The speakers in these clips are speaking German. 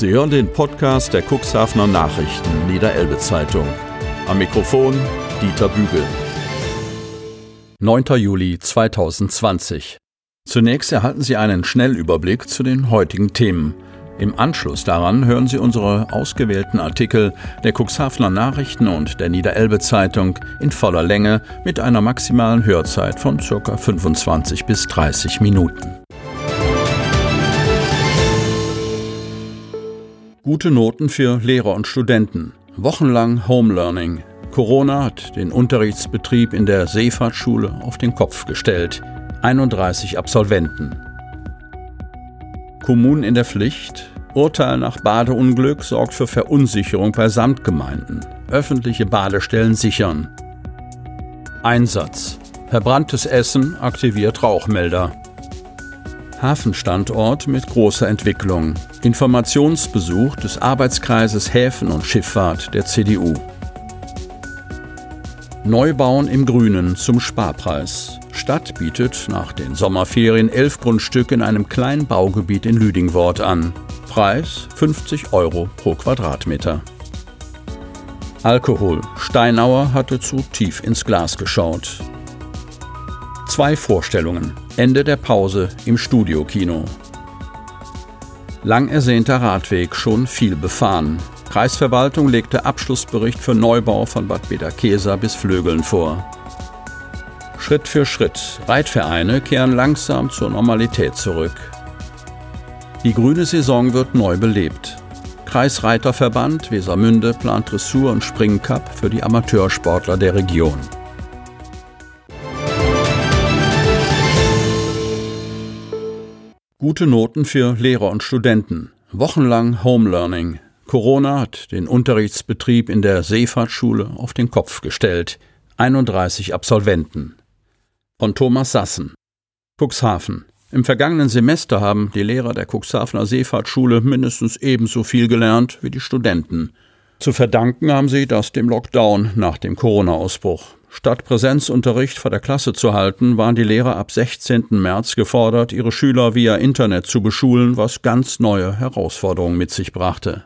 Sie hören den Podcast der Cuxhavener Nachrichten Niederelbe Zeitung. Am Mikrofon Dieter Bügel. 9. Juli 2020. Zunächst erhalten Sie einen Schnellüberblick zu den heutigen Themen. Im Anschluss daran hören Sie unsere ausgewählten Artikel der Cuxhavener Nachrichten und der Niederelbe Zeitung in voller Länge mit einer maximalen Hörzeit von ca. 25 bis 30 Minuten. Gute Noten für Lehrer und Studenten. Wochenlang Home Learning. Corona hat den Unterrichtsbetrieb in der Seefahrtschule auf den Kopf gestellt. 31 Absolventen. Kommunen in der Pflicht. Urteil nach Badeunglück sorgt für Verunsicherung bei Samtgemeinden. Öffentliche Badestellen sichern. Einsatz. Verbranntes Essen aktiviert Rauchmelder. Hafenstandort mit großer Entwicklung. Informationsbesuch des Arbeitskreises Häfen und Schifffahrt der CDU. Neubauen im Grünen zum Sparpreis. Stadt bietet nach den Sommerferien elf Grundstücke in einem kleinen Baugebiet in Lüdingwort an. Preis 50 Euro pro Quadratmeter. Alkohol. Steinauer hatte zu tief ins Glas geschaut. Zwei Vorstellungen. Ende der Pause im Studiokino. Lang ersehnter Radweg, schon viel befahren. Kreisverwaltung legte Abschlussbericht für Neubau von Bad Bederkesa bis Flögeln vor. Schritt für Schritt. Reitvereine kehren langsam zur Normalität zurück. Die grüne Saison wird neu belebt. Kreisreiterverband Wesermünde plant Dressur- und Springcup für die Amateursportler der Region. Gute Noten für Lehrer und Studenten. Wochenlang Home Learning. Corona hat den Unterrichtsbetrieb in der Seefahrtschule auf den Kopf gestellt. 31 Absolventen. Von Thomas Sassen. Cuxhaven. Im vergangenen Semester haben die Lehrer der Cuxhavener Seefahrtschule mindestens ebenso viel gelernt wie die Studenten. Zu verdanken haben sie das dem Lockdown nach dem Corona-Ausbruch. Statt Präsenzunterricht vor der Klasse zu halten, waren die Lehrer ab 16. März gefordert, ihre Schüler via Internet zu beschulen, was ganz neue Herausforderungen mit sich brachte.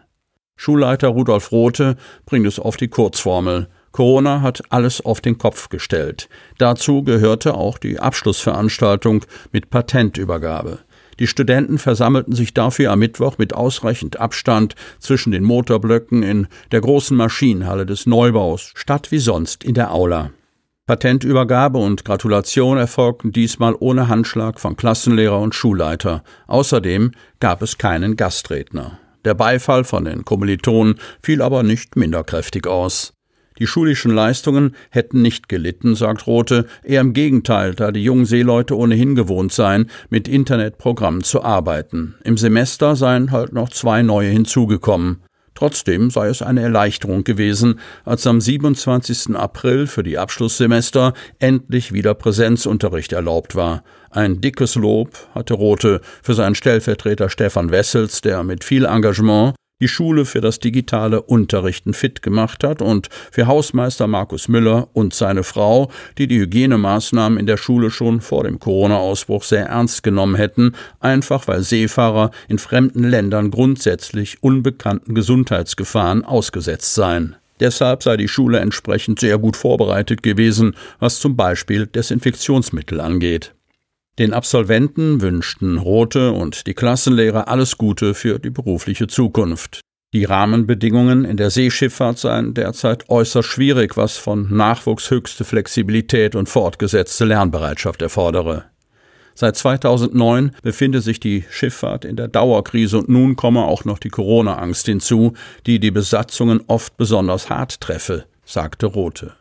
Schulleiter Rudolf Rothe bringt es auf die Kurzformel. Corona hat alles auf den Kopf gestellt. Dazu gehörte auch die Abschlussveranstaltung mit Patentübergabe. Die Studenten versammelten sich dafür am Mittwoch mit ausreichend Abstand zwischen den Motorblöcken in der großen Maschinenhalle des Neubaus, statt wie sonst in der Aula. Patentübergabe und Gratulation erfolgten diesmal ohne Handschlag von Klassenlehrer und Schulleiter. Außerdem gab es keinen Gastredner. Der Beifall von den Kommilitonen fiel aber nicht minder kräftig aus. Die schulischen Leistungen hätten nicht gelitten, sagt Rothe, eher im Gegenteil, da die jungen Seeleute ohnehin gewohnt seien, mit Internetprogrammen zu arbeiten. Im Semester seien halt noch zwei neue hinzugekommen. Trotzdem sei es eine Erleichterung gewesen, als am 27. April für die Abschlusssemester endlich wieder Präsenzunterricht erlaubt war. Ein dickes Lob hatte Rothe für seinen Stellvertreter Stefan Wessels, der mit viel Engagement die Schule für das digitale Unterrichten fit gemacht hat und für Hausmeister Markus Müller und seine Frau, die die Hygienemaßnahmen in der Schule schon vor dem Corona-Ausbruch sehr ernst genommen hätten, einfach weil Seefahrer in fremden Ländern grundsätzlich unbekannten Gesundheitsgefahren ausgesetzt seien. Deshalb sei die Schule entsprechend sehr gut vorbereitet gewesen, was zum Beispiel Desinfektionsmittel angeht. Den Absolventen wünschten Rote und die Klassenlehrer alles Gute für die berufliche Zukunft. Die Rahmenbedingungen in der Seeschifffahrt seien derzeit äußerst schwierig, was von Nachwuchs höchste Flexibilität und fortgesetzte Lernbereitschaft erfordere. Seit 2009 befinde sich die Schifffahrt in der Dauerkrise und nun komme auch noch die Corona-Angst hinzu, die die Besatzungen oft besonders hart treffe, sagte Rote.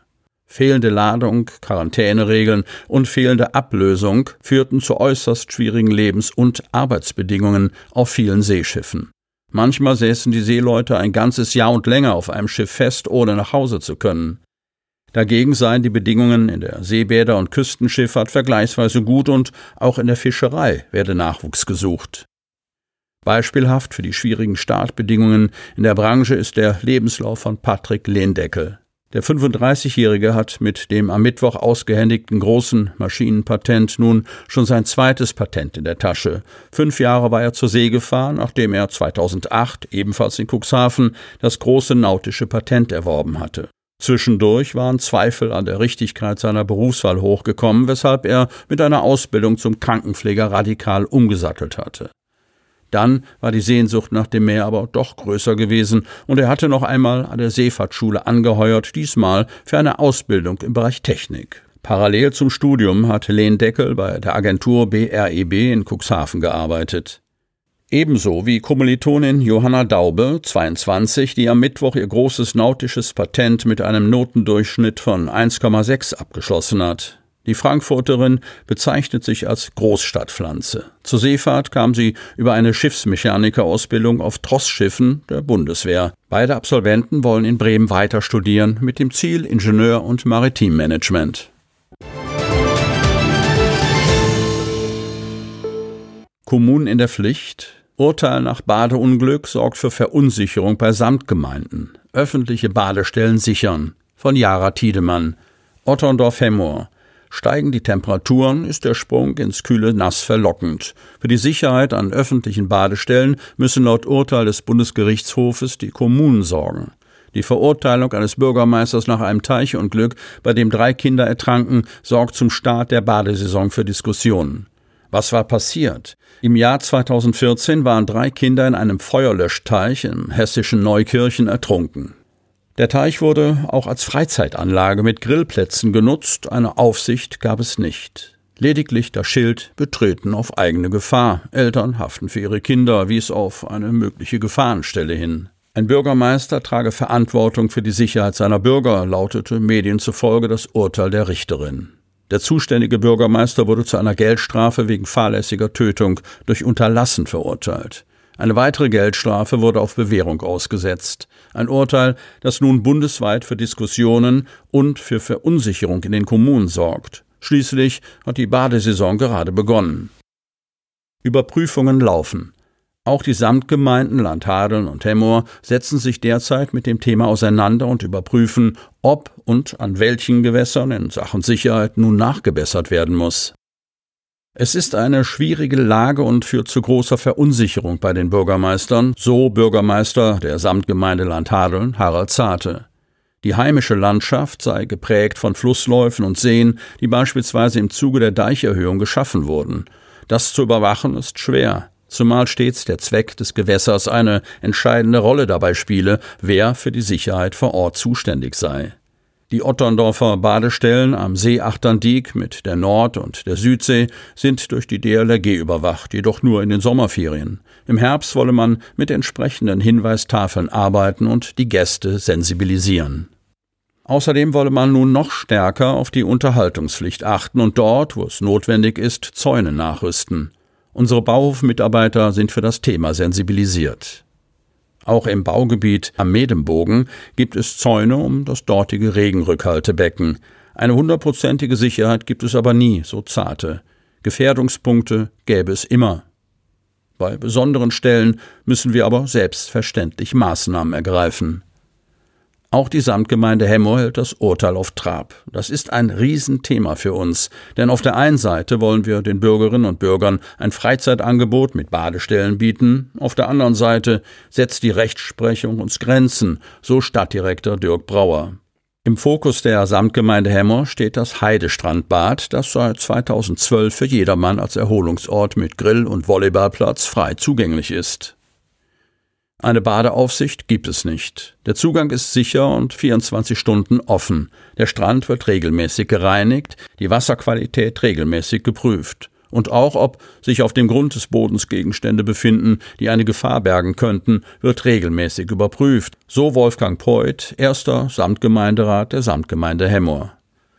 Fehlende Ladung, Quarantäneregeln und fehlende Ablösung führten zu äußerst schwierigen Lebens- und Arbeitsbedingungen auf vielen Seeschiffen. Manchmal säßen die Seeleute ein ganzes Jahr und länger auf einem Schiff fest, ohne nach Hause zu können. Dagegen seien die Bedingungen in der Seebäder- und Küstenschifffahrt vergleichsweise gut und auch in der Fischerei werde Nachwuchs gesucht. Beispielhaft für die schwierigen Startbedingungen in der Branche ist der Lebenslauf von Patrick Lehndeckel. Der 35-Jährige hat mit dem am Mittwoch ausgehändigten großen Maschinenpatent nun schon sein zweites Patent in der Tasche. Fünf Jahre war er zur See gefahren, nachdem er 2008 ebenfalls in Cuxhaven das große nautische Patent erworben hatte. Zwischendurch waren Zweifel an der Richtigkeit seiner Berufswahl hochgekommen, weshalb er mit einer Ausbildung zum Krankenpfleger radikal umgesattelt hatte. Dann war die Sehnsucht nach dem Meer aber doch größer gewesen, und er hatte noch einmal an der Seefahrtschule angeheuert, diesmal für eine Ausbildung im Bereich Technik. Parallel zum Studium hat Lehn Deckel bei der Agentur BREB e in Cuxhaven gearbeitet. Ebenso wie Kommilitonin Johanna Daube, 22, die am Mittwoch ihr großes nautisches Patent mit einem Notendurchschnitt von 1,6 abgeschlossen hat. Die Frankfurterin bezeichnet sich als Großstadtpflanze. Zur Seefahrt kam sie über eine Schiffsmechanikerausbildung auf Trossschiffen der Bundeswehr. Beide Absolventen wollen in Bremen weiter studieren mit dem Ziel Ingenieur- und Maritimmanagement. Kommunen in der Pflicht. Urteil nach Badeunglück sorgt für Verunsicherung bei Samtgemeinden. Öffentliche Badestellen sichern. Von Jara Tiedemann. Otterndorf-Hemmoor. Steigen die Temperaturen, ist der Sprung ins kühle Nass verlockend. Für die Sicherheit an öffentlichen Badestellen müssen laut Urteil des Bundesgerichtshofes die Kommunen sorgen. Die Verurteilung eines Bürgermeisters nach einem Teichunglück, bei dem drei Kinder ertranken, sorgt zum Start der Badesaison für Diskussionen. Was war passiert? Im Jahr 2014 waren drei Kinder in einem Feuerlöschteich im hessischen Neukirchen ertrunken. Der Teich wurde auch als Freizeitanlage mit Grillplätzen genutzt, eine Aufsicht gab es nicht. Lediglich das Schild betreten auf eigene Gefahr. Eltern haften für ihre Kinder, wies auf eine mögliche Gefahrenstelle hin. Ein Bürgermeister trage Verantwortung für die Sicherheit seiner Bürger, lautete Medien zufolge das Urteil der Richterin. Der zuständige Bürgermeister wurde zu einer Geldstrafe wegen fahrlässiger Tötung durch Unterlassen verurteilt. Eine weitere Geldstrafe wurde auf Bewährung ausgesetzt. Ein Urteil, das nun bundesweit für Diskussionen und für Verunsicherung in den Kommunen sorgt. Schließlich hat die Badesaison gerade begonnen. Überprüfungen laufen. Auch die Samtgemeinden Landhadeln und Hemmoor setzen sich derzeit mit dem Thema auseinander und überprüfen, ob und an welchen Gewässern in Sachen Sicherheit nun nachgebessert werden muss. Es ist eine schwierige Lage und führt zu großer Verunsicherung bei den Bürgermeistern, so Bürgermeister der Samtgemeinde Landhadeln Harald Zarte. Die heimische Landschaft sei geprägt von Flussläufen und Seen, die beispielsweise im Zuge der Deicherhöhung geschaffen wurden. Das zu überwachen ist schwer, zumal stets der Zweck des Gewässers eine entscheidende Rolle dabei spiele, wer für die Sicherheit vor Ort zuständig sei. Die Otterndorfer Badestellen am See Achterndiek mit der Nord- und der Südsee sind durch die DLRG überwacht, jedoch nur in den Sommerferien. Im Herbst wolle man mit entsprechenden Hinweistafeln arbeiten und die Gäste sensibilisieren. Außerdem wolle man nun noch stärker auf die Unterhaltungspflicht achten und dort, wo es notwendig ist, Zäune nachrüsten. Unsere Bauhofmitarbeiter sind für das Thema sensibilisiert. Auch im Baugebiet am Medembogen gibt es Zäune um das dortige Regenrückhaltebecken. Eine hundertprozentige Sicherheit gibt es aber nie, so zarte. Gefährdungspunkte gäbe es immer. Bei besonderen Stellen müssen wir aber selbstverständlich Maßnahmen ergreifen. Auch die Samtgemeinde Hemmo hält das Urteil auf Trab. Das ist ein Riesenthema für uns, denn auf der einen Seite wollen wir den Bürgerinnen und Bürgern ein Freizeitangebot mit Badestellen bieten, auf der anderen Seite setzt die Rechtsprechung uns Grenzen, so Stadtdirektor Dirk Brauer. Im Fokus der Samtgemeinde Hemmer steht das Heidestrandbad, das seit 2012 für jedermann als Erholungsort mit Grill- und Volleyballplatz frei zugänglich ist. Eine Badeaufsicht gibt es nicht. Der Zugang ist sicher und 24 Stunden offen. Der Strand wird regelmäßig gereinigt, die Wasserqualität regelmäßig geprüft. Und auch ob sich auf dem Grund des Bodens Gegenstände befinden, die eine Gefahr bergen könnten, wird regelmäßig überprüft. So Wolfgang Preuth, erster Samtgemeinderat der Samtgemeinde Hemmoor.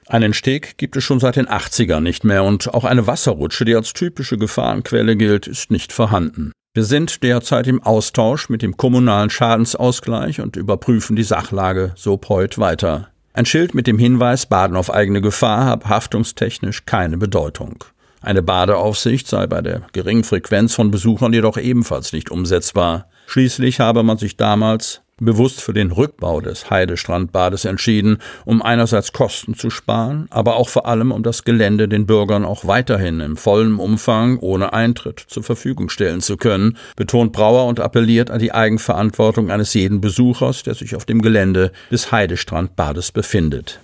Einen Steg gibt es schon seit den 80ern nicht mehr und auch eine Wasserrutsche, die als typische Gefahrenquelle gilt, ist nicht vorhanden. Wir sind derzeit im Austausch mit dem kommunalen Schadensausgleich und überprüfen die Sachlage, so Preut weiter. Ein Schild mit dem Hinweis Baden auf eigene Gefahr habe haftungstechnisch keine Bedeutung. Eine Badeaufsicht sei bei der geringen Frequenz von Besuchern jedoch ebenfalls nicht umsetzbar. Schließlich habe man sich damals bewusst für den Rückbau des Heidestrandbades entschieden, um einerseits Kosten zu sparen, aber auch vor allem um das Gelände den Bürgern auch weiterhin im vollen Umfang ohne Eintritt zur Verfügung stellen zu können, betont Brauer und appelliert an die Eigenverantwortung eines jeden Besuchers, der sich auf dem Gelände des Heidestrandbades befindet.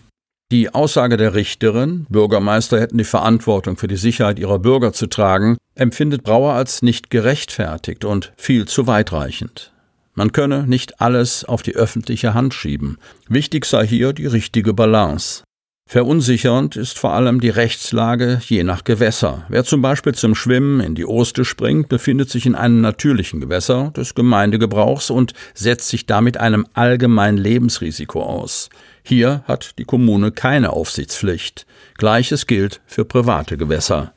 Die Aussage der Richterin, Bürgermeister hätten die Verantwortung für die Sicherheit ihrer Bürger zu tragen, empfindet Brauer als nicht gerechtfertigt und viel zu weitreichend. Man könne nicht alles auf die öffentliche Hand schieben. Wichtig sei hier die richtige Balance. Verunsichernd ist vor allem die Rechtslage je nach Gewässer. Wer zum Beispiel zum Schwimmen in die Oste springt, befindet sich in einem natürlichen Gewässer des Gemeindegebrauchs und setzt sich damit einem allgemeinen Lebensrisiko aus. Hier hat die Kommune keine Aufsichtspflicht. Gleiches gilt für private Gewässer.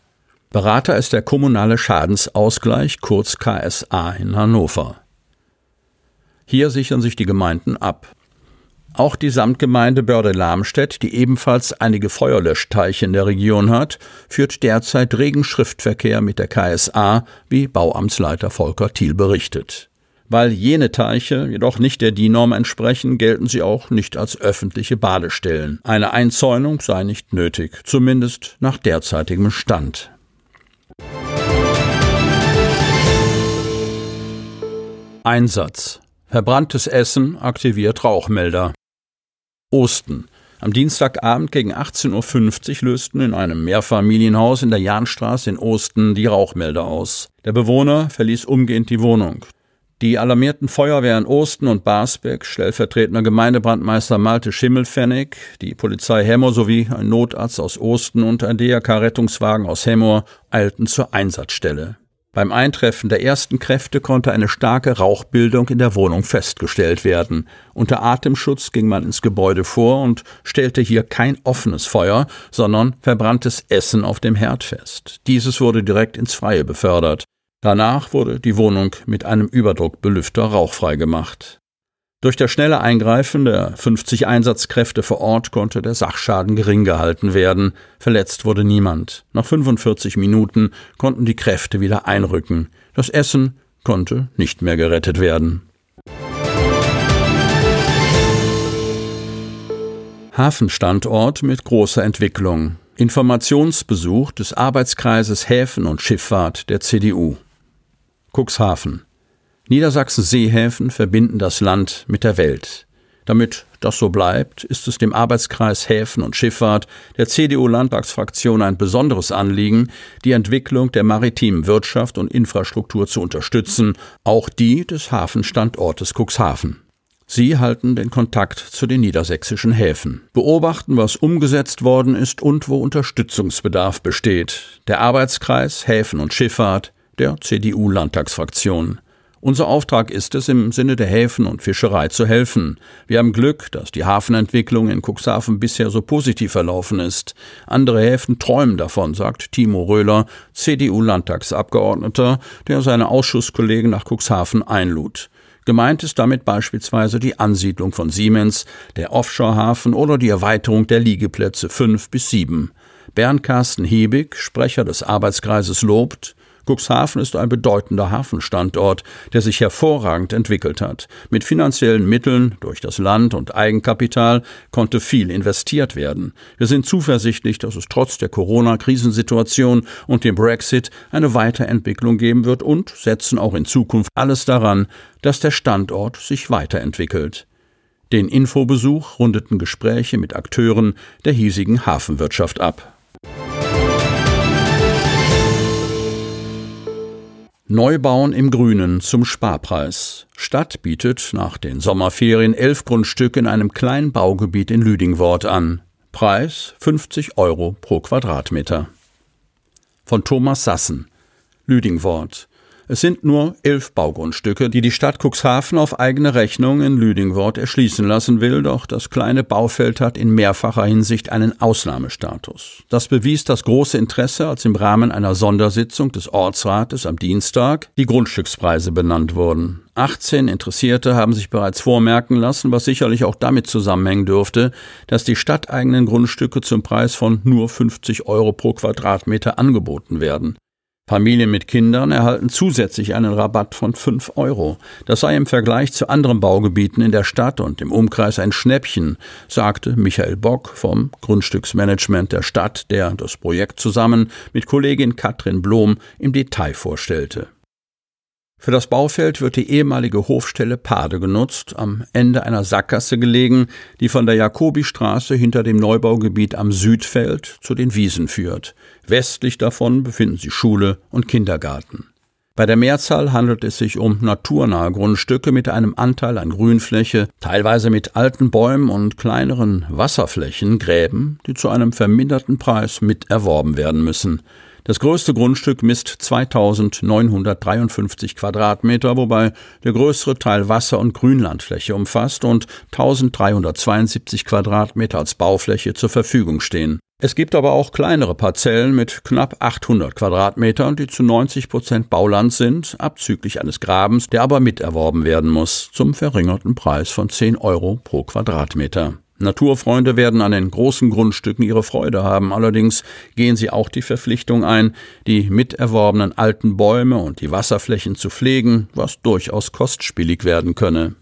Berater ist der kommunale Schadensausgleich, kurz KSA in Hannover. Hier sichern sich die Gemeinden ab. Auch die Samtgemeinde Börde-Lamstedt, die ebenfalls einige Feuerlöschteiche in der Region hat, führt derzeit regen Schriftverkehr mit der KSA, wie Bauamtsleiter Volker Thiel berichtet. Weil jene Teiche jedoch nicht der DIN-Norm entsprechen, gelten sie auch nicht als öffentliche Badestellen. Eine Einzäunung sei nicht nötig, zumindest nach derzeitigem Stand. Einsatz Verbranntes Essen aktiviert Rauchmelder. Osten. Am Dienstagabend gegen 18.50 Uhr lösten in einem Mehrfamilienhaus in der Jahnstraße in Osten die Rauchmelder aus. Der Bewohner verließ umgehend die Wohnung. Die alarmierten Feuerwehren Osten und Barsbeck, stellvertretender Gemeindebrandmeister Malte Schimmelfennig, die Polizei Hemmer sowie ein Notarzt aus Osten und ein DRK-Rettungswagen aus Hemmer eilten zur Einsatzstelle. Beim Eintreffen der ersten Kräfte konnte eine starke Rauchbildung in der Wohnung festgestellt werden. Unter Atemschutz ging man ins Gebäude vor und stellte hier kein offenes Feuer, sondern verbranntes Essen auf dem Herd fest. Dieses wurde direkt ins Freie befördert. Danach wurde die Wohnung mit einem Überdruckbelüfter rauchfrei gemacht. Durch das schnelle Eingreifen der 50 Einsatzkräfte vor Ort konnte der Sachschaden gering gehalten werden. Verletzt wurde niemand. Nach 45 Minuten konnten die Kräfte wieder einrücken. Das Essen konnte nicht mehr gerettet werden. Hafenstandort mit großer Entwicklung. Informationsbesuch des Arbeitskreises Häfen und Schifffahrt der CDU. Cuxhaven. Niedersachsen Seehäfen verbinden das Land mit der Welt. Damit das so bleibt, ist es dem Arbeitskreis Häfen und Schifffahrt der CDU-Landtagsfraktion ein besonderes Anliegen, die Entwicklung der maritimen Wirtschaft und Infrastruktur zu unterstützen, auch die des Hafenstandortes Cuxhaven. Sie halten den Kontakt zu den niedersächsischen Häfen, beobachten, was umgesetzt worden ist und wo Unterstützungsbedarf besteht. Der Arbeitskreis Häfen und Schifffahrt der CDU-Landtagsfraktion. Unser Auftrag ist es, im Sinne der Häfen und Fischerei zu helfen. Wir haben Glück, dass die Hafenentwicklung in Cuxhaven bisher so positiv verlaufen ist. Andere Häfen träumen davon, sagt Timo Röhler, CDU-Landtagsabgeordneter, der seine Ausschusskollegen nach Cuxhaven einlud. Gemeint ist damit beispielsweise die Ansiedlung von Siemens, der Offshore-Hafen oder die Erweiterung der Liegeplätze fünf bis sieben. Bernd Carsten Hebig, Sprecher des Arbeitskreises, lobt, Cuxhaven ist ein bedeutender Hafenstandort, der sich hervorragend entwickelt hat. Mit finanziellen Mitteln durch das Land und Eigenkapital konnte viel investiert werden. Wir sind zuversichtlich, dass es trotz der Corona-Krisensituation und dem Brexit eine Weiterentwicklung geben wird und setzen auch in Zukunft alles daran, dass der Standort sich weiterentwickelt. Den Infobesuch rundeten Gespräche mit Akteuren der hiesigen Hafenwirtschaft ab. Neubauen im Grünen zum Sparpreis. Stadt bietet nach den Sommerferien elf Grundstücke in einem kleinen Baugebiet in Lüdingwort an. Preis 50 Euro pro Quadratmeter. Von Thomas Sassen. Lüdingwort. Es sind nur elf Baugrundstücke, die die Stadt Cuxhaven auf eigene Rechnung in Lüdingwort erschließen lassen will, doch das kleine Baufeld hat in mehrfacher Hinsicht einen Ausnahmestatus. Das bewies das große Interesse, als im Rahmen einer Sondersitzung des Ortsrates am Dienstag die Grundstückspreise benannt wurden. 18 Interessierte haben sich bereits vormerken lassen, was sicherlich auch damit zusammenhängen dürfte, dass die stadteigenen Grundstücke zum Preis von nur 50 Euro pro Quadratmeter angeboten werden. Familien mit Kindern erhalten zusätzlich einen Rabatt von 5 Euro. Das sei im Vergleich zu anderen Baugebieten in der Stadt und im Umkreis ein Schnäppchen, sagte Michael Bock vom Grundstücksmanagement der Stadt, der das Projekt zusammen mit Kollegin Katrin Blom im Detail vorstellte. Für das Baufeld wird die ehemalige Hofstelle Pade genutzt, am Ende einer Sackgasse gelegen, die von der Jakobistraße hinter dem Neubaugebiet am Südfeld zu den Wiesen führt. Westlich davon befinden sich Schule und Kindergarten. Bei der Mehrzahl handelt es sich um naturnahe Grundstücke mit einem Anteil an Grünfläche, teilweise mit alten Bäumen und kleineren Wasserflächen, Gräben, die zu einem verminderten Preis mit erworben werden müssen. Das größte Grundstück misst 2953 Quadratmeter, wobei der größere Teil Wasser- und Grünlandfläche umfasst und 1372 Quadratmeter als Baufläche zur Verfügung stehen. Es gibt aber auch kleinere Parzellen mit knapp 800 Quadratmetern, die zu 90 Prozent Bauland sind, abzüglich eines Grabens, der aber miterworben werden muss, zum verringerten Preis von 10 Euro pro Quadratmeter. Naturfreunde werden an den großen Grundstücken ihre Freude haben, allerdings gehen sie auch die Verpflichtung ein, die miterworbenen alten Bäume und die Wasserflächen zu pflegen, was durchaus kostspielig werden könne.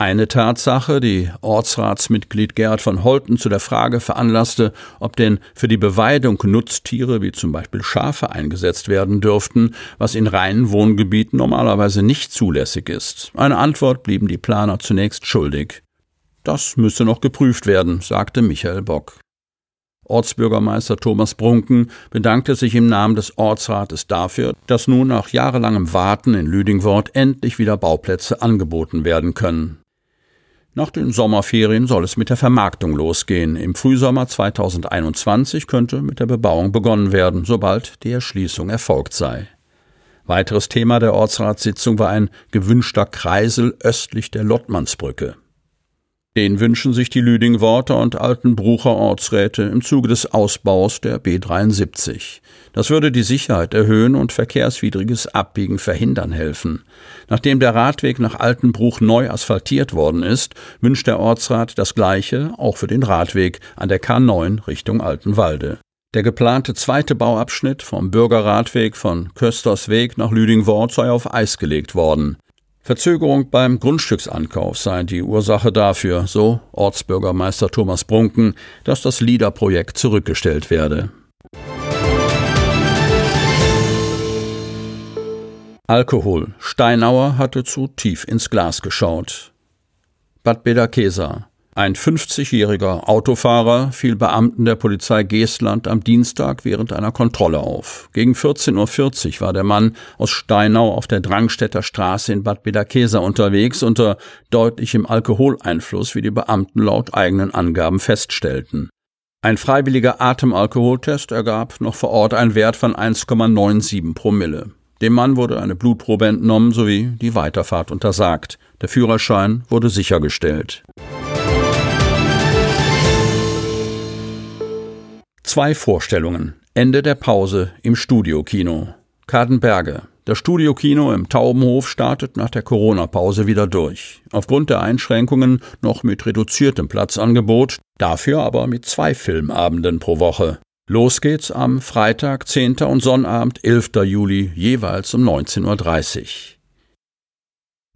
Eine Tatsache, die Ortsratsmitglied Gerhard von Holten zu der Frage veranlasste, ob denn für die Beweidung Nutztiere wie zum Beispiel Schafe eingesetzt werden dürften, was in reinen Wohngebieten normalerweise nicht zulässig ist. Eine Antwort blieben die Planer zunächst schuldig. Das müsse noch geprüft werden, sagte Michael Bock. Ortsbürgermeister Thomas Brunken bedankte sich im Namen des Ortsrates dafür, dass nun nach jahrelangem Warten in Lüdingwort endlich wieder Bauplätze angeboten werden können. Nach den Sommerferien soll es mit der Vermarktung losgehen. Im Frühsommer 2021 könnte mit der Bebauung begonnen werden, sobald die Erschließung erfolgt sei. Weiteres Thema der Ortsratssitzung war ein gewünschter Kreisel östlich der Lottmannsbrücke. Den wünschen sich die Lüdingworter und Altenbrucher Ortsräte im Zuge des Ausbaus der B73. Das würde die Sicherheit erhöhen und verkehrswidriges Abbiegen verhindern helfen. Nachdem der Radweg nach Altenbruch neu asphaltiert worden ist, wünscht der Ortsrat das Gleiche auch für den Radweg an der K9 Richtung Altenwalde. Der geplante zweite Bauabschnitt vom Bürgerradweg von Köstersweg nach Lüdingwort sei auf Eis gelegt worden. Verzögerung beim Grundstücksankauf sei die Ursache dafür, so Ortsbürgermeister Thomas Brunken, dass das LIDA-Projekt zurückgestellt werde. Alkohol. Steinauer hatte zu tief ins Glas geschaut. Bad Bederkesa. Ein 50-jähriger Autofahrer fiel Beamten der Polizei Geestland am Dienstag während einer Kontrolle auf. Gegen 14.40 Uhr war der Mann aus Steinau auf der Drangstädter Straße in Bad Bederkesa unterwegs unter deutlichem Alkoholeinfluss, wie die Beamten laut eigenen Angaben feststellten. Ein freiwilliger Atemalkoholtest ergab noch vor Ort einen Wert von 1,97 Promille. Dem Mann wurde eine Blutprobe entnommen sowie die Weiterfahrt untersagt. Der Führerschein wurde sichergestellt. Zwei Vorstellungen. Ende der Pause im Studiokino. Kadenberge. Das Studiokino im Taubenhof startet nach der Corona-Pause wieder durch. Aufgrund der Einschränkungen noch mit reduziertem Platzangebot, dafür aber mit zwei Filmabenden pro Woche. Los geht's am Freitag, 10. und Sonnabend, 11. Juli, jeweils um 19.30 Uhr.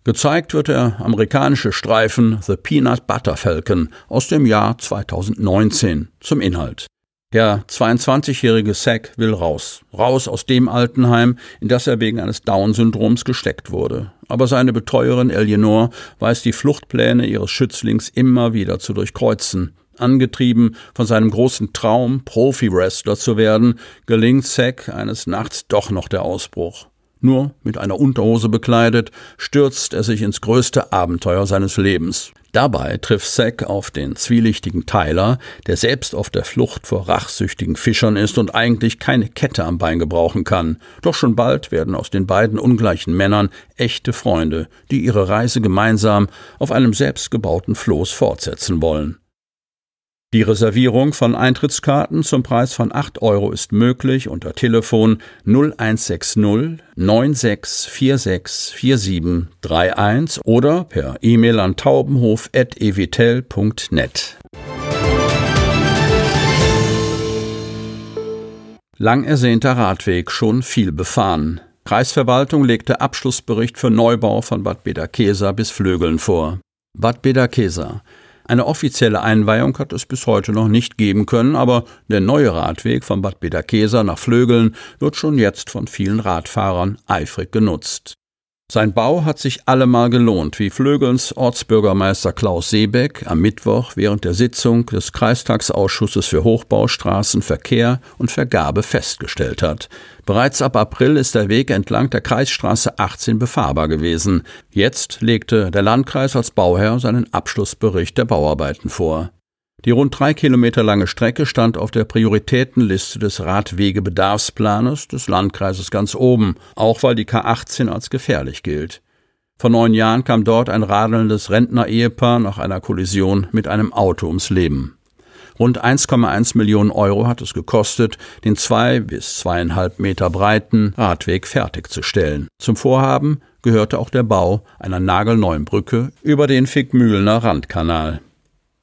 Gezeigt wird der amerikanische Streifen The Peanut Butter Falcon aus dem Jahr 2019 zum Inhalt. Der 22-jährige Zack will raus. Raus aus dem Altenheim, in das er wegen eines Down-Syndroms gesteckt wurde. Aber seine Betreuerin Eleanor weiß die Fluchtpläne ihres Schützlings immer wieder zu durchkreuzen. Angetrieben von seinem großen Traum, Profi-Wrestler zu werden, gelingt Zack eines Nachts doch noch der Ausbruch. Nur mit einer Unterhose bekleidet, stürzt er sich ins größte Abenteuer seines Lebens. Dabei trifft Zack auf den zwielichtigen Tyler, der selbst auf der Flucht vor rachsüchtigen Fischern ist und eigentlich keine Kette am Bein gebrauchen kann. Doch schon bald werden aus den beiden ungleichen Männern echte Freunde, die ihre Reise gemeinsam auf einem selbstgebauten Floß fortsetzen wollen. Die Reservierung von Eintrittskarten zum Preis von 8 Euro ist möglich unter Telefon 0160 9646 4731 oder per E-Mail an taubenhof.evitel.net. Lang ersehnter Radweg, schon viel befahren. Kreisverwaltung legte Abschlussbericht für Neubau von Bad Bederkesa bis Flögeln vor. Bad Bederkesa. Eine offizielle Einweihung hat es bis heute noch nicht geben können, aber der neue Radweg von Bad Bederkesa nach Flögeln wird schon jetzt von vielen Radfahrern eifrig genutzt. Sein Bau hat sich allemal gelohnt, wie Flögelns Ortsbürgermeister Klaus Seebeck am Mittwoch während der Sitzung des Kreistagsausschusses für Hochbaustraßen, Verkehr und Vergabe festgestellt hat. Bereits ab April ist der Weg entlang der Kreisstraße 18 befahrbar gewesen. Jetzt legte der Landkreis als Bauherr seinen Abschlussbericht der Bauarbeiten vor. Die rund drei Kilometer lange Strecke stand auf der Prioritätenliste des Radwegebedarfsplanes des Landkreises ganz oben, auch weil die K18 als gefährlich gilt. Vor neun Jahren kam dort ein radelndes Rentner-Ehepaar nach einer Kollision mit einem Auto ums Leben. Rund 1,1 Millionen Euro hat es gekostet, den zwei bis zweieinhalb Meter breiten Radweg fertigzustellen. Zum Vorhaben gehörte auch der Bau einer nagelneuen Brücke über den Fickmühlener Randkanal.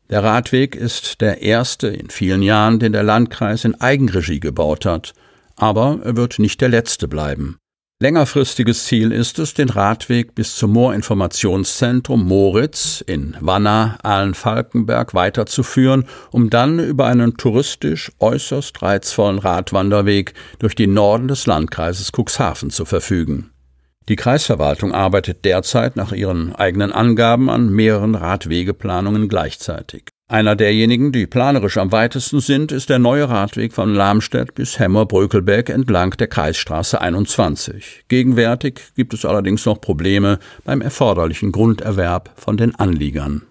Der Radweg ist der erste in vielen Jahren, den der Landkreis in Eigenregie gebaut hat, aber er wird nicht der letzte bleiben. Längerfristiges Ziel ist es, den Radweg bis zum Moorinformationszentrum Moritz in Wanner, Ahlen-Falkenberg weiterzuführen, um dann über einen touristisch äußerst reizvollen Radwanderweg durch den Norden des Landkreises Cuxhaven zu verfügen. Die Kreisverwaltung arbeitet derzeit nach ihren eigenen Angaben an mehreren Radwegeplanungen gleichzeitig. Einer derjenigen, die planerisch am weitesten sind, ist der neue Radweg von Lamstedt bis Hemmer-Brökelberg entlang der Kreisstraße 21. Gegenwärtig gibt es allerdings noch Probleme beim erforderlichen Grunderwerb von den Anliegern.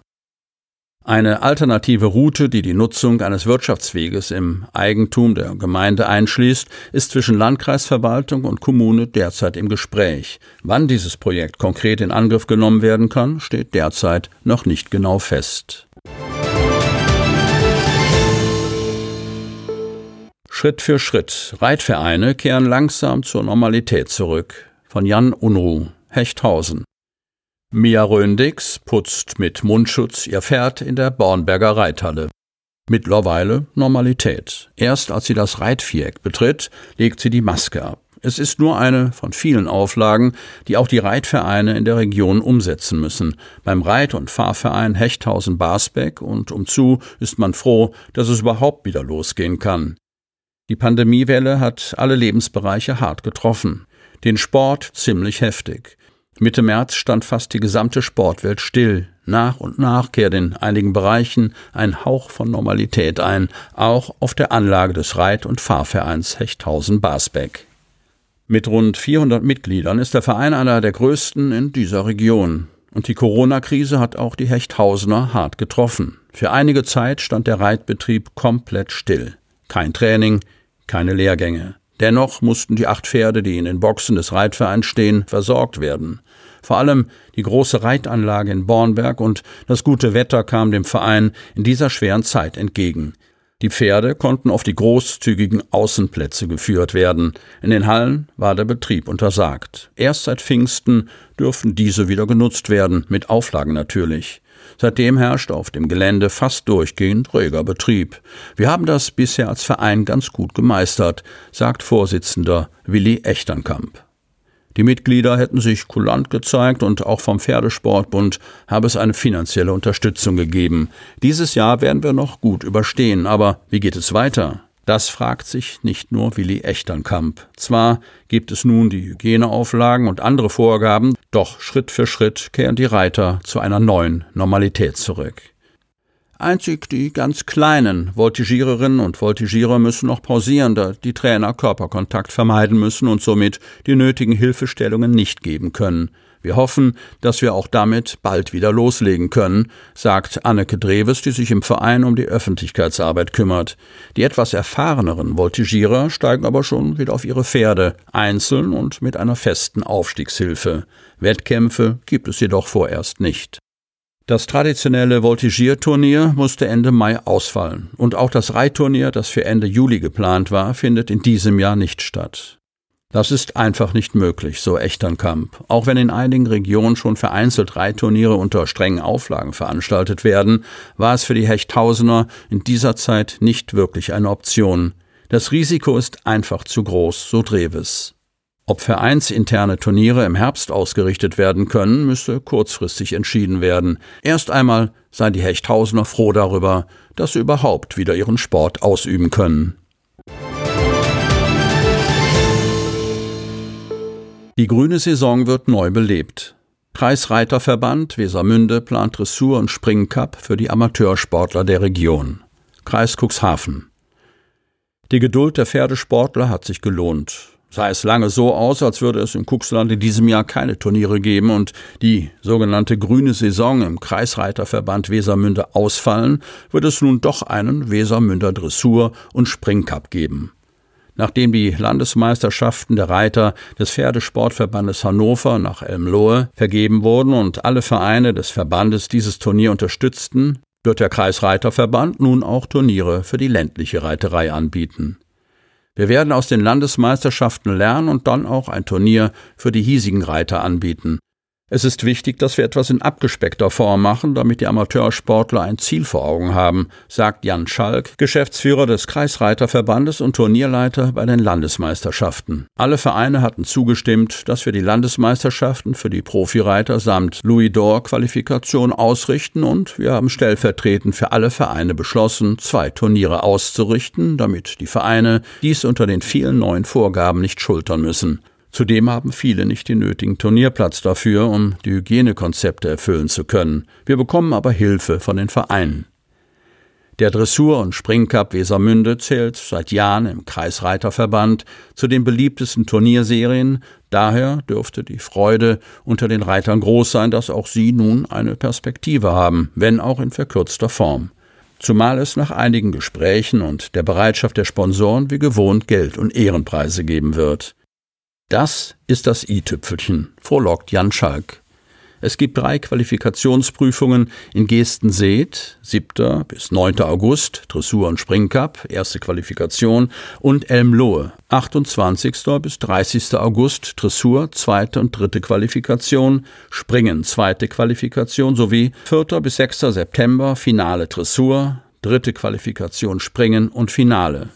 Eine alternative Route, die die Nutzung eines Wirtschaftsweges im Eigentum der Gemeinde einschließt, ist zwischen Landkreisverwaltung und Kommune derzeit im Gespräch. Wann dieses Projekt konkret in Angriff genommen werden kann, steht derzeit noch nicht genau fest. Schritt für Schritt. Reitvereine kehren langsam zur Normalität zurück. Von Jan Unruh, Hechthausen. Mia Röndix putzt mit Mundschutz ihr Pferd in der Bornberger Reithalle. Mittlerweile Normalität. Erst als sie das Reitviereck betritt, legt sie die Maske ab. Es ist nur eine von vielen Auflagen, die auch die Reitvereine in der Region umsetzen müssen. Beim Reit- und Fahrverein Hechthausen-Basbeck und umzu ist man froh, dass es überhaupt wieder losgehen kann. Die Pandemiewelle hat alle Lebensbereiche hart getroffen. Den Sport ziemlich heftig. Mitte März stand fast die gesamte Sportwelt still. Nach und nach kehrt in einigen Bereichen ein Hauch von Normalität ein, auch auf der Anlage des Reit- und Fahrvereins Hechthausen-Basbeck. Mit rund 400 Mitgliedern ist der Verein einer der größten in dieser Region. Und die Corona-Krise hat auch die Hechthausener hart getroffen. Für einige Zeit stand der Reitbetrieb komplett still. Kein Training, keine Lehrgänge. Dennoch mussten die acht Pferde, die in den Boxen des Reitvereins stehen, versorgt werden. Vor allem die große Reitanlage in Bornberg und das gute Wetter kam dem Verein in dieser schweren Zeit entgegen. Die Pferde konnten auf die großzügigen Außenplätze geführt werden. In den Hallen war der Betrieb untersagt. Erst seit Pfingsten dürfen diese wieder genutzt werden, mit Auflagen natürlich. Seitdem herrscht auf dem Gelände fast durchgehend ruhiger Betrieb. Wir haben das bisher als Verein ganz gut gemeistert, sagt Vorsitzender Willi Echternkamp. Die Mitglieder hätten sich kulant gezeigt und auch vom Pferdesportbund habe es eine finanzielle Unterstützung gegeben. Dieses Jahr werden wir noch gut überstehen, aber wie geht es weiter? Das fragt sich nicht nur Willi Echternkamp. Zwar gibt es nun die Hygieneauflagen und andere Vorgaben, doch Schritt für Schritt kehren die Reiter zu einer neuen Normalität zurück. Einzig die ganz kleinen Voltigiererinnen und Voltigierer müssen noch pausieren, da die Trainer Körperkontakt vermeiden müssen und somit die nötigen Hilfestellungen nicht geben können. Wir hoffen, dass wir auch damit bald wieder loslegen können, sagt Anneke Dreves, die sich im Verein um die Öffentlichkeitsarbeit kümmert. Die etwas erfahreneren Voltigierer steigen aber schon wieder auf ihre Pferde, einzeln und mit einer festen Aufstiegshilfe. Wettkämpfe gibt es jedoch vorerst nicht. Das traditionelle Voltigierturnier musste Ende Mai ausfallen und auch das Reitturnier, das für Ende Juli geplant war, findet in diesem Jahr nicht statt. Das ist einfach nicht möglich, so Echternkamp. Auch wenn in einigen Regionen schon vereinzelt Reitturniere unter strengen Auflagen veranstaltet werden, war es für die Hechthausener in dieser Zeit nicht wirklich eine Option. Das Risiko ist einfach zu groß, so Dreves. Ob vereinsinterne Turniere im Herbst ausgerichtet werden können, müsse kurzfristig entschieden werden. Erst einmal seien die Hechthausener froh darüber, dass sie überhaupt wieder ihren Sport ausüben können. Die grüne Saison wird neu belebt. Kreisreiterverband Wesermünde plant Dressur- und Springcup für die Amateursportler der Region. Kreis Cuxhaven. Die Geduld der Pferdesportler hat sich gelohnt. Sah es lange so aus, als würde es im Cuxland in diesem Jahr keine Turniere geben und die sogenannte grüne Saison im Kreisreiterverband Wesermünde ausfallen, wird es nun doch einen Wesermünder Dressur- und Springcup geben. Nachdem die Landesmeisterschaften der Reiter des Pferdesportverbandes Hannover nach Elmlohe vergeben wurden und alle Vereine des Verbandes dieses Turnier unterstützten, wird der Kreisreiterverband nun auch Turniere für die ländliche Reiterei anbieten. Wir werden aus den Landesmeisterschaften lernen und dann auch ein Turnier für die hiesigen Reiter anbieten. Es ist wichtig, dass wir etwas in abgespeckter Form machen, damit die Amateursportler ein Ziel vor Augen haben, sagt Jan Schalk, Geschäftsführer des Kreisreiterverbandes und Turnierleiter bei den Landesmeisterschaften. Alle Vereine hatten zugestimmt, dass wir die Landesmeisterschaften für die Profireiter samt Louis d'Or Qualifikation ausrichten und wir haben stellvertretend für alle Vereine beschlossen, zwei Turniere auszurichten, damit die Vereine dies unter den vielen neuen Vorgaben nicht schultern müssen. Zudem haben viele nicht den nötigen Turnierplatz dafür, um die Hygienekonzepte erfüllen zu können. Wir bekommen aber Hilfe von den Vereinen. Der Dressur- und Springcup Wesermünde zählt seit Jahren im Kreisreiterverband zu den beliebtesten Turnierserien. Daher dürfte die Freude unter den Reitern groß sein, dass auch sie nun eine Perspektive haben, wenn auch in verkürzter Form. Zumal es nach einigen Gesprächen und der Bereitschaft der Sponsoren wie gewohnt Geld und Ehrenpreise geben wird. Das ist das i-Tüpfelchen, frohlockt Jan Schalk. Es gibt drei Qualifikationsprüfungen in Gestenseet, 7. bis 9. August, Dressur und Springcup, erste Qualifikation, und Elmlohe, 28. bis 30. August, Dressur, zweite und dritte Qualifikation, Springen, zweite Qualifikation, sowie 4. bis 6. September, Finale Dressur, dritte Qualifikation Springen und Finale.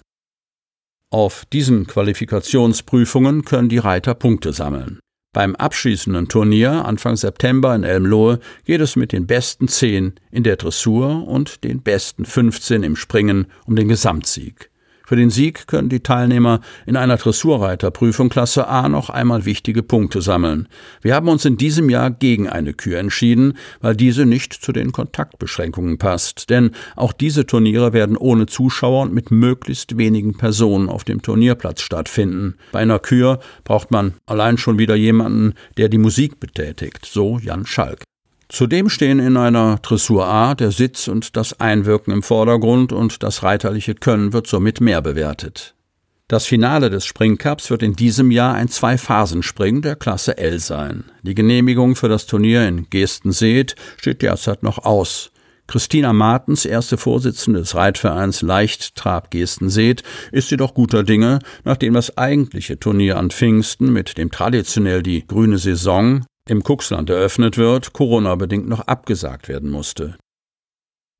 Auf diesen Qualifikationsprüfungen können die Reiter Punkte sammeln. Beim abschließenden Turnier Anfang September in Elmlohe geht es mit den besten zehn in der Dressur und den besten 15 im Springen um den Gesamtsieg. Für den Sieg können die Teilnehmer in einer Dressurreiterprüfung Klasse A noch einmal wichtige Punkte sammeln. Wir haben uns in diesem Jahr gegen eine Kür entschieden, weil diese nicht zu den Kontaktbeschränkungen passt. Denn auch diese Turniere werden ohne Zuschauer und mit möglichst wenigen Personen auf dem Turnierplatz stattfinden. Bei einer Kür braucht man allein schon wieder jemanden, der die Musik betätigt, so Jan Schalk. Zudem stehen in einer Dressur A der Sitz und das Einwirken im Vordergrund und das reiterliche Können wird somit mehr bewertet. Das Finale des Springcups wird in diesem Jahr ein Zwei-Phasen-Springen der Klasse L sein. Die Genehmigung für das Turnier in Gestenseet steht derzeit noch aus. Christina Martens, erste Vorsitzende des Reitvereins Leichttrab Gestenseet, ist jedoch guter Dinge, nachdem das eigentliche Turnier an Pfingsten mit dem traditionell die grüne Saison im Kuxland eröffnet wird, Corona-bedingt noch abgesagt werden musste.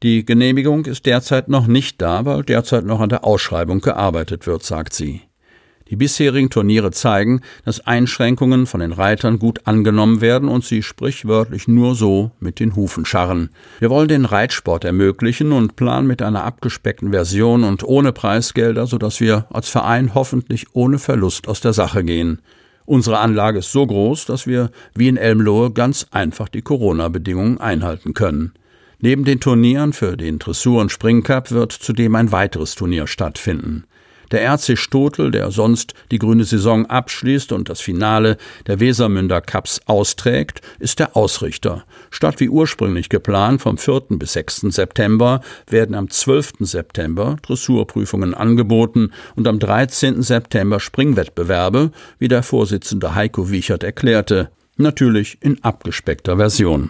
Die Genehmigung ist derzeit noch nicht da, weil derzeit noch an der Ausschreibung gearbeitet wird, sagt sie. Die bisherigen Turniere zeigen, dass Einschränkungen von den Reitern gut angenommen werden und sie sprichwörtlich nur so mit den Hufen scharren. Wir wollen den Reitsport ermöglichen und planen mit einer abgespeckten Version und ohne Preisgelder, sodass wir als Verein hoffentlich ohne Verlust aus der Sache gehen. Unsere Anlage ist so groß, dass wir wie in Elmlohe ganz einfach die Corona-Bedingungen einhalten können. Neben den Turnieren für den Dressur- und Springcup wird zudem ein weiteres Turnier stattfinden. Der RC Stotel, der sonst die grüne Saison abschließt und das Finale der Wesermünder Cups austrägt, ist der Ausrichter. Statt wie ursprünglich geplant vom 4. bis 6. September werden am 12. September Dressurprüfungen angeboten und am 13. September Springwettbewerbe, wie der Vorsitzende Heiko Wiechert erklärte. Natürlich in abgespeckter Version.